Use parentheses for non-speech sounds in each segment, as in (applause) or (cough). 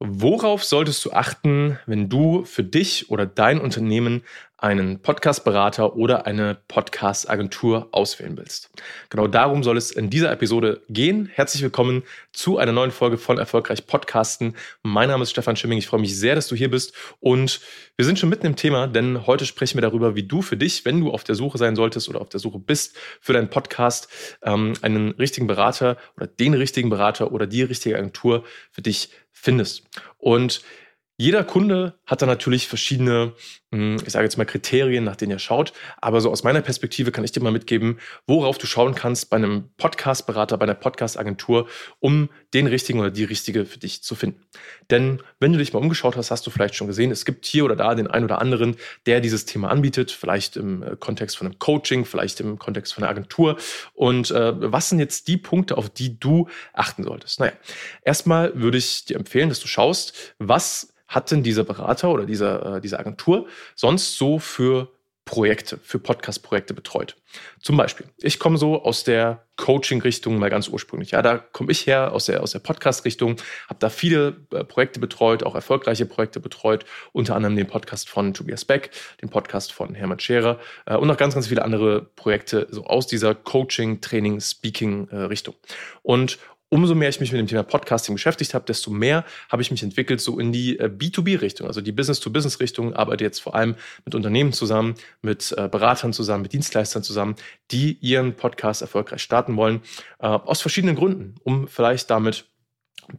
Worauf solltest du achten, wenn du für dich oder dein Unternehmen einen Podcast-Berater oder eine Podcast-Agentur auswählen willst? Genau darum soll es in dieser Episode gehen. Herzlich willkommen zu einer neuen Folge von Erfolgreich Podcasten. Mein Name ist Stefan Schimming. Ich freue mich sehr, dass du hier bist. Und wir sind schon mitten im Thema, denn heute sprechen wir darüber, wie du für dich, wenn du auf der Suche sein solltest oder auf der Suche bist für deinen Podcast, ähm, einen richtigen Berater oder den richtigen Berater oder die richtige Agentur für dich findest. Und jeder Kunde hat da natürlich verschiedene, hm, ich sage jetzt mal Kriterien, nach denen er schaut. Aber so aus meiner Perspektive kann ich dir mal mitgeben, worauf du schauen kannst bei einem Podcast-Berater, bei einer Podcast-Agentur, um den richtigen oder die richtige für dich zu finden. Denn wenn du dich mal umgeschaut hast, hast du vielleicht schon gesehen, es gibt hier oder da den einen oder anderen, der dieses Thema anbietet, vielleicht im äh, Kontext von einem Coaching, vielleicht im Kontext von einer Agentur. Und äh, was sind jetzt die Punkte, auf die du achten solltest? Naja, erstmal würde ich dir empfehlen, dass du schaust, was hat denn dieser Berater oder diese, äh, diese Agentur sonst so für Projekte, für Podcast-Projekte betreut. Zum Beispiel, ich komme so aus der Coaching-Richtung mal ganz ursprünglich. Ja, da komme ich her aus der, aus der Podcast-Richtung, habe da viele äh, Projekte betreut, auch erfolgreiche Projekte betreut, unter anderem den Podcast von Tobias Beck, den Podcast von Hermann Scherer äh, und noch ganz, ganz viele andere Projekte so aus dieser Coaching, Training, Speaking-Richtung. Äh, und umso mehr ich mich mit dem Thema Podcasting beschäftigt habe, desto mehr habe ich mich entwickelt so in die äh, B2B-Richtung, also die Business-to-Business-Richtung, arbeite jetzt vor allem mit Unternehmen zusammen, mit äh, Beratern zusammen, mit Dienstleistern zusammen, die ihren Podcast erfolgreich starten wollen, äh, aus verschiedenen Gründen, um vielleicht damit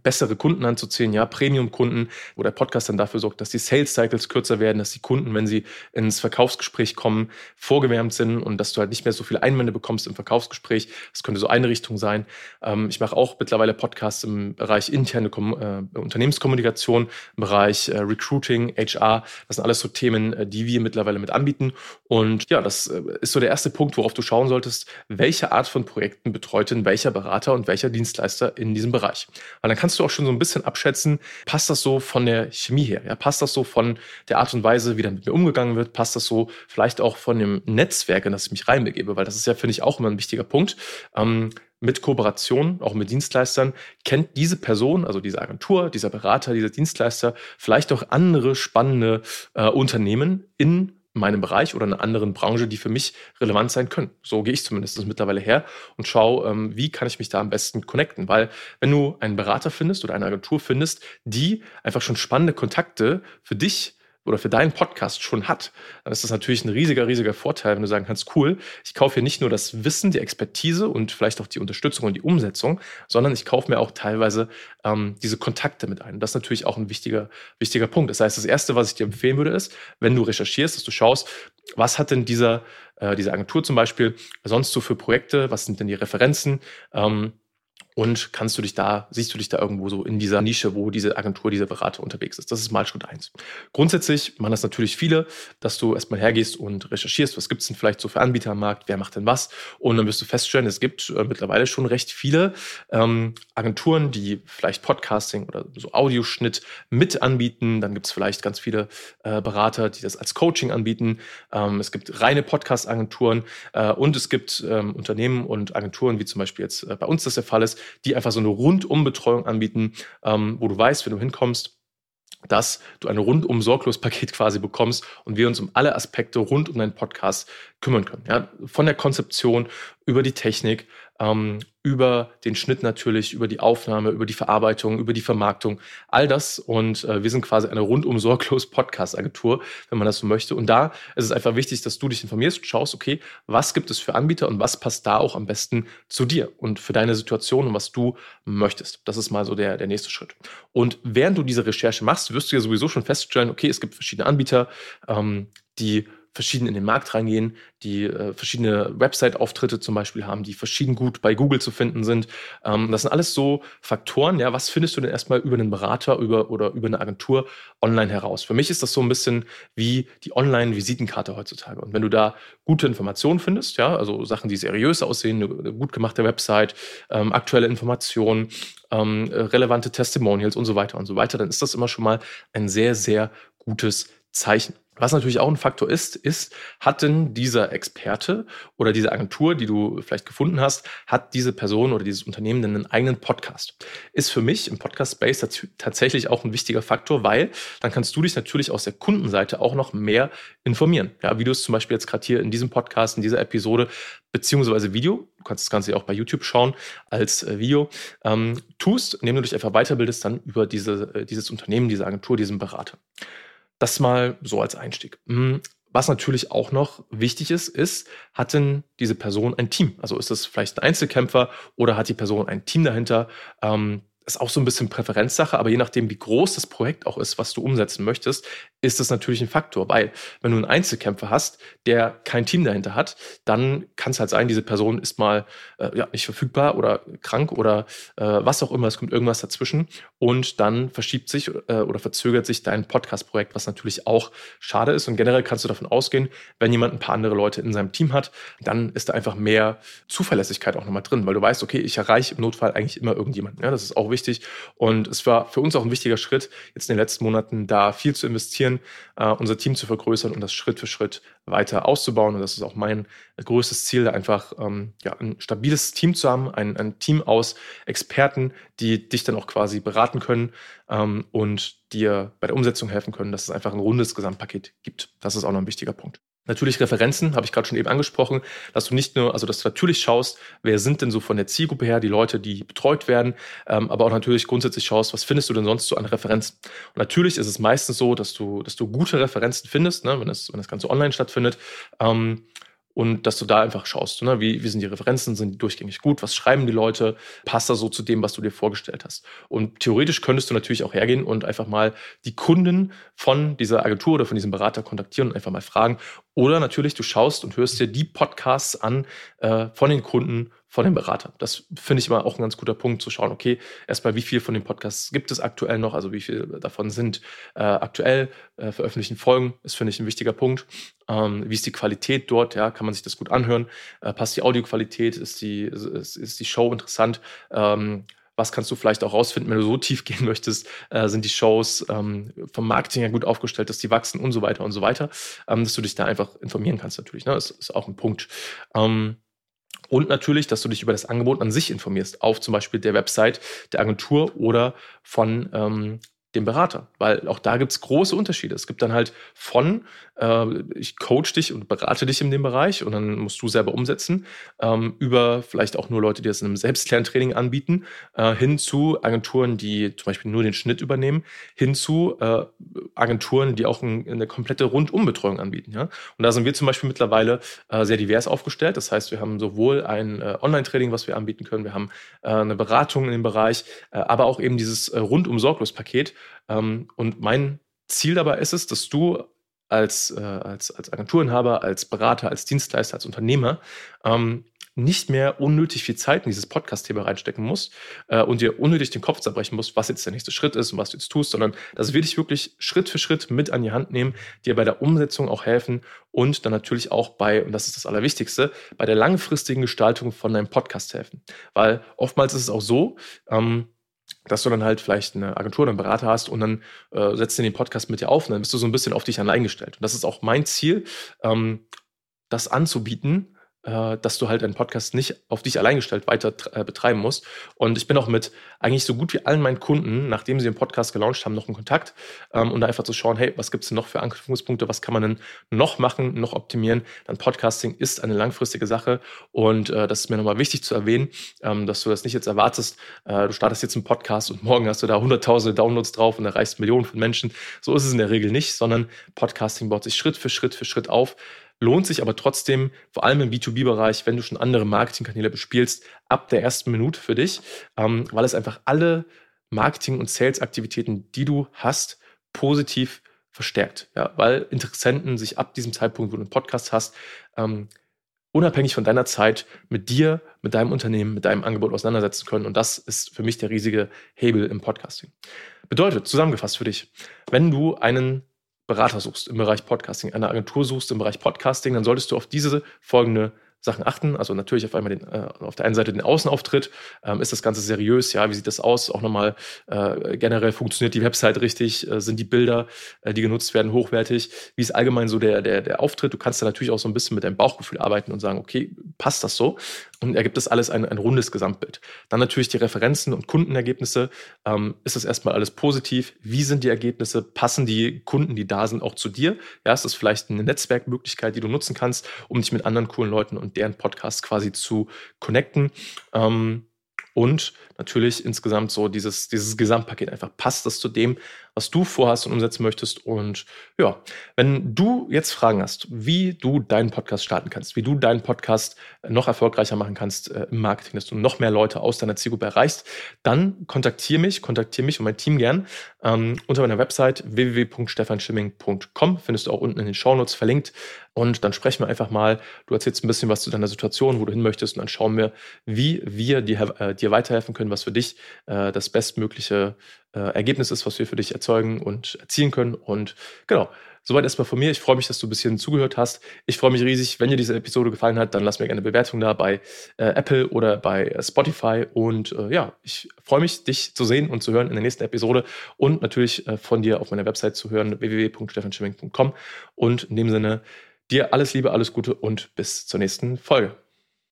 bessere Kunden anzuziehen, ja, Premium-Kunden, wo der Podcast dann dafür sorgt, dass die Sales-Cycles kürzer werden, dass die Kunden, wenn sie ins Verkaufsgespräch kommen, vorgewärmt sind und dass du halt nicht mehr so viele Einwände bekommst im Verkaufsgespräch. Das könnte so eine Richtung sein. Ähm, ich mache auch mittlerweile Podcasts im Bereich interne Kom äh, Unternehmenskommunikation, im Bereich äh, Recruiting, HR. Das sind alles so Themen, äh, die wir mittlerweile mit anbieten. Und ja, das äh, ist so der erste Punkt, worauf du schauen solltest, welche Art von Projekten betreut denn welcher Berater und welcher Dienstleister in diesem Bereich. Weil dann kannst du auch schon so ein bisschen abschätzen, passt das so von der Chemie her? Ja, passt das so von der Art und Weise, wie dann mit mir umgegangen wird? Passt das so vielleicht auch von dem Netzwerk, in das ich mich reinbegebe? Weil das ist ja, finde ich, auch immer ein wichtiger Punkt. Ähm, mit Kooperation, auch mit Dienstleistern, kennt diese Person, also diese Agentur, dieser Berater, dieser Dienstleister, vielleicht auch andere spannende äh, Unternehmen in meinem Bereich oder einer anderen Branche, die für mich relevant sein können. So gehe ich zumindest mittlerweile her und schaue, ähm, wie kann ich mich da am besten connecten. Weil wenn du einen Berater findest oder eine Agentur findest, die einfach schon spannende Kontakte für dich oder für deinen Podcast schon hat, dann ist das natürlich ein riesiger, riesiger Vorteil, wenn du sagen kannst, cool, ich kaufe hier nicht nur das Wissen, die Expertise und vielleicht auch die Unterstützung und die Umsetzung, sondern ich kaufe mir auch teilweise ähm, diese Kontakte mit ein. Das ist natürlich auch ein wichtiger, wichtiger Punkt. Das heißt, das Erste, was ich dir empfehlen würde, ist, wenn du recherchierst, dass du schaust, was hat denn dieser, äh, diese Agentur zum Beispiel sonst so für Projekte, was sind denn die Referenzen, ähm, und kannst du dich da, siehst du dich da irgendwo so in dieser Nische, wo diese Agentur, dieser Berater unterwegs ist. Das ist mal Schritt eins. Grundsätzlich machen das natürlich viele, dass du erstmal hergehst und recherchierst, was gibt es denn vielleicht so für Anbieter am Markt, wer macht denn was. Und dann wirst du feststellen, es gibt äh, mittlerweile schon recht viele ähm, Agenturen, die vielleicht Podcasting oder so Audioschnitt mit anbieten. Dann gibt es vielleicht ganz viele äh, Berater, die das als Coaching anbieten. Ähm, es gibt reine Podcast-Agenturen äh, und es gibt ähm, Unternehmen und Agenturen, wie zum Beispiel jetzt äh, bei uns das der Fall ist, die einfach so eine Rundumbetreuung anbieten, ähm, wo du weißt, wenn du hinkommst, dass du ein rundum sorglos Paket (laughs) quasi bekommst und wir uns um alle Aspekte rund um deinen Podcast kümmern können. Ja, von der Konzeption über die Technik, ähm, über den Schnitt natürlich, über die Aufnahme, über die Verarbeitung, über die Vermarktung, all das. Und äh, wir sind quasi eine rundum sorglos Podcast-Agentur, wenn man das so möchte. Und da ist es einfach wichtig, dass du dich informierst schaust, okay, was gibt es für Anbieter und was passt da auch am besten zu dir und für deine Situation und was du möchtest. Das ist mal so der, der nächste Schritt. Und während du diese Recherche machst, wirst du ja sowieso schon feststellen, okay, es gibt verschiedene Anbieter, ähm, die verschieden in den Markt reingehen, die äh, verschiedene Website-Auftritte zum Beispiel haben, die verschieden gut bei Google zu finden sind. Ähm, das sind alles so Faktoren. Ja, was findest du denn erstmal über einen Berater über, oder über eine Agentur online heraus? Für mich ist das so ein bisschen wie die Online-Visitenkarte heutzutage. Und wenn du da gute Informationen findest, ja, also Sachen, die seriös aussehen, eine, gut gemachte Website, ähm, aktuelle Informationen, ähm, relevante Testimonials und so weiter und so weiter, dann ist das immer schon mal ein sehr, sehr gutes Zeichen. Was natürlich auch ein Faktor ist, ist, hat denn dieser Experte oder diese Agentur, die du vielleicht gefunden hast, hat diese Person oder dieses Unternehmen denn einen eigenen Podcast? Ist für mich im Podcast-Space tatsächlich auch ein wichtiger Faktor, weil dann kannst du dich natürlich aus der Kundenseite auch noch mehr informieren. Ja, wie du es zum Beispiel jetzt gerade hier in diesem Podcast, in dieser Episode, beziehungsweise Video, du kannst das Ganze ja auch bei YouTube schauen als äh, Video, ähm, tust, indem du dich einfach weiterbildest dann über diese, äh, dieses Unternehmen, diese Agentur, diesen Berater. Das mal so als Einstieg. Hm, was natürlich auch noch wichtig ist, ist, hat denn diese Person ein Team? Also ist es vielleicht ein Einzelkämpfer oder hat die Person ein Team dahinter? Ähm, ist auch so ein bisschen Präferenzsache, aber je nachdem, wie groß das Projekt auch ist, was du umsetzen möchtest, ist das natürlich ein Faktor. Weil, wenn du einen Einzelkämpfer hast, der kein Team dahinter hat, dann kann es halt sein, diese Person ist mal äh, ja, nicht verfügbar oder krank oder äh, was auch immer, es kommt irgendwas dazwischen und dann verschiebt sich äh, oder verzögert sich dein Podcast-Projekt, was natürlich auch schade ist. Und generell kannst du davon ausgehen, wenn jemand ein paar andere Leute in seinem Team hat, dann ist da einfach mehr Zuverlässigkeit auch nochmal drin, weil du weißt, okay, ich erreiche im Notfall eigentlich immer irgendjemanden. Ja, das ist auch wichtig wichtig. Und es war für uns auch ein wichtiger Schritt, jetzt in den letzten Monaten da viel zu investieren, äh, unser Team zu vergrößern und das Schritt für Schritt weiter auszubauen. Und das ist auch mein größtes Ziel, einfach ähm, ja, ein stabiles Team zu haben, ein, ein Team aus Experten, die dich dann auch quasi beraten können ähm, und dir bei der Umsetzung helfen können, dass es einfach ein rundes Gesamtpaket gibt. Das ist auch noch ein wichtiger Punkt. Natürlich Referenzen, habe ich gerade schon eben angesprochen, dass du nicht nur, also dass du natürlich schaust, wer sind denn so von der Zielgruppe her die Leute, die betreut werden, ähm, aber auch natürlich grundsätzlich schaust, was findest du denn sonst so an Referenzen. Und natürlich ist es meistens so, dass du, dass du gute Referenzen findest, ne, wenn, das, wenn das Ganze online stattfindet. Ähm, und dass du da einfach schaust, ne? wie, wie sind die Referenzen, sind die durchgängig gut, was schreiben die Leute, passt das so zu dem, was du dir vorgestellt hast. Und theoretisch könntest du natürlich auch hergehen und einfach mal die Kunden von dieser Agentur oder von diesem Berater kontaktieren und einfach mal fragen. Oder natürlich, du schaust und hörst dir die Podcasts an äh, von den Kunden von dem Berater. Das finde ich immer auch ein ganz guter Punkt zu schauen, okay, erstmal, wie viel von den Podcasts gibt es aktuell noch, also wie viel davon sind äh, aktuell äh, veröffentlichten Folgen, ist, finde ich, ein wichtiger Punkt. Ähm, wie ist die Qualität dort, ja, kann man sich das gut anhören? Äh, passt die Audioqualität? Ist die, ist, ist die Show interessant? Ähm, was kannst du vielleicht auch rausfinden, wenn du so tief (laughs) gehen möchtest, äh, sind die Shows ähm, vom Marketing her gut aufgestellt, dass die wachsen und so weiter und so weiter, ähm, dass du dich da einfach informieren kannst natürlich. Ne? Das ist auch ein Punkt. Ähm, und natürlich, dass du dich über das Angebot an sich informierst, auf zum Beispiel der Website der Agentur oder von ähm, dem Berater, weil auch da gibt es große Unterschiede. Es gibt dann halt von, äh, ich coach dich und berate dich in dem Bereich und dann musst du selber umsetzen, ähm, über vielleicht auch nur Leute, die das in einem Selbstlerntraining anbieten, äh, hin zu Agenturen, die zum Beispiel nur den Schnitt übernehmen, hin zu äh, Agenturen, die auch ein, eine komplette Rundumbetreuung anbieten. Ja? Und da sind wir zum Beispiel mittlerweile äh, sehr divers aufgestellt. Das heißt, wir haben sowohl ein äh, Online-Training, was wir anbieten können, wir haben äh, eine Beratung in dem Bereich, aber auch eben dieses Rundum-Sorglos-Paket, ähm, und mein Ziel dabei ist es, dass du als, äh, als, als Agenturinhaber, als Berater, als Dienstleister, als Unternehmer ähm, nicht mehr unnötig viel Zeit in dieses Podcast-Thema reinstecken musst äh, und dir unnötig den Kopf zerbrechen musst, was jetzt der nächste Schritt ist und was du jetzt tust, sondern das will dich wirklich Schritt für Schritt mit an die Hand nehmen, dir bei der Umsetzung auch helfen und dann natürlich auch bei, und das ist das Allerwichtigste, bei der langfristigen Gestaltung von deinem Podcast helfen. Weil oftmals ist es auch so, ähm, dass du dann halt vielleicht eine Agentur oder einen Berater hast und dann äh, setzt du den Podcast mit dir auf und dann bist du so ein bisschen auf dich allein gestellt. Und das ist auch mein Ziel, ähm, das anzubieten, dass du halt einen Podcast nicht auf dich allein gestellt weiter äh, betreiben musst. Und ich bin auch mit eigentlich so gut wie allen meinen Kunden, nachdem sie den Podcast gelauncht haben, noch in Kontakt, ähm, um da einfach zu schauen, hey, was gibt es denn noch für Anknüpfungspunkte, was kann man denn noch machen, noch optimieren. Dann Podcasting ist eine langfristige Sache und äh, das ist mir nochmal wichtig zu erwähnen, ähm, dass du das nicht jetzt erwartest, äh, du startest jetzt einen Podcast und morgen hast du da hunderttausende Downloads drauf und erreichst Millionen von Menschen. So ist es in der Regel nicht, sondern Podcasting baut sich Schritt für Schritt für Schritt auf lohnt sich aber trotzdem, vor allem im B2B-Bereich, wenn du schon andere Marketingkanäle bespielst, ab der ersten Minute für dich, ähm, weil es einfach alle Marketing- und Sales-Aktivitäten, die du hast, positiv verstärkt. Ja, weil Interessenten sich ab diesem Zeitpunkt, wo du einen Podcast hast, ähm, unabhängig von deiner Zeit mit dir, mit deinem Unternehmen, mit deinem Angebot auseinandersetzen können. Und das ist für mich der riesige Hebel im Podcasting. Bedeutet, zusammengefasst für dich, wenn du einen Berater suchst im Bereich Podcasting, eine Agentur suchst im Bereich Podcasting, dann solltest du auf diese folgende Sachen achten. Also natürlich auf einmal den, äh, auf der einen Seite den Außenauftritt. Ähm, ist das Ganze seriös? Ja, wie sieht das aus? Auch nochmal äh, generell funktioniert die Website richtig? Äh, sind die Bilder, äh, die genutzt werden, hochwertig? Wie ist allgemein so der, der, der Auftritt? Du kannst da natürlich auch so ein bisschen mit deinem Bauchgefühl arbeiten und sagen, okay, passt das so? Und ergibt das alles ein, ein rundes Gesamtbild. Dann natürlich die Referenzen und Kundenergebnisse. Ähm, ist das erstmal alles positiv? Wie sind die Ergebnisse? Passen die Kunden, die da sind, auch zu dir? Ja, ist das vielleicht eine Netzwerkmöglichkeit, die du nutzen kannst, um dich mit anderen coolen Leuten und deren Podcasts quasi zu connecten? Ähm, und natürlich insgesamt so dieses, dieses Gesamtpaket einfach passt das zu dem, was du vorhast und umsetzen möchtest. Und ja, wenn du jetzt Fragen hast, wie du deinen Podcast starten kannst, wie du deinen Podcast noch erfolgreicher machen kannst äh, im Marketing, dass du noch mehr Leute aus deiner Zielgruppe erreichst, dann kontaktiere mich, kontaktiere mich und mein Team gern ähm, unter meiner Website www.stefanschimming.com. Findest du auch unten in den Shownotes verlinkt. Und dann sprechen wir einfach mal. Du erzählst ein bisschen was zu deiner Situation, wo du hin möchtest, und dann schauen wir, wie wir dir, äh, dir weiterhelfen können, was für dich äh, das bestmögliche äh, Ergebnis ist, was wir für dich erzeugen und erzielen können. Und genau, soweit erstmal von mir. Ich freue mich, dass du ein bisschen zugehört hast. Ich freue mich riesig, wenn dir diese Episode gefallen hat, dann lass mir gerne eine Bewertung da bei äh, Apple oder bei Spotify. Und äh, ja, ich freue mich, dich zu sehen und zu hören in der nächsten Episode und natürlich äh, von dir auf meiner Website zu hören, www.stefanschimming.com. Und in dem Sinne, dir alles Liebe, alles Gute und bis zur nächsten Folge.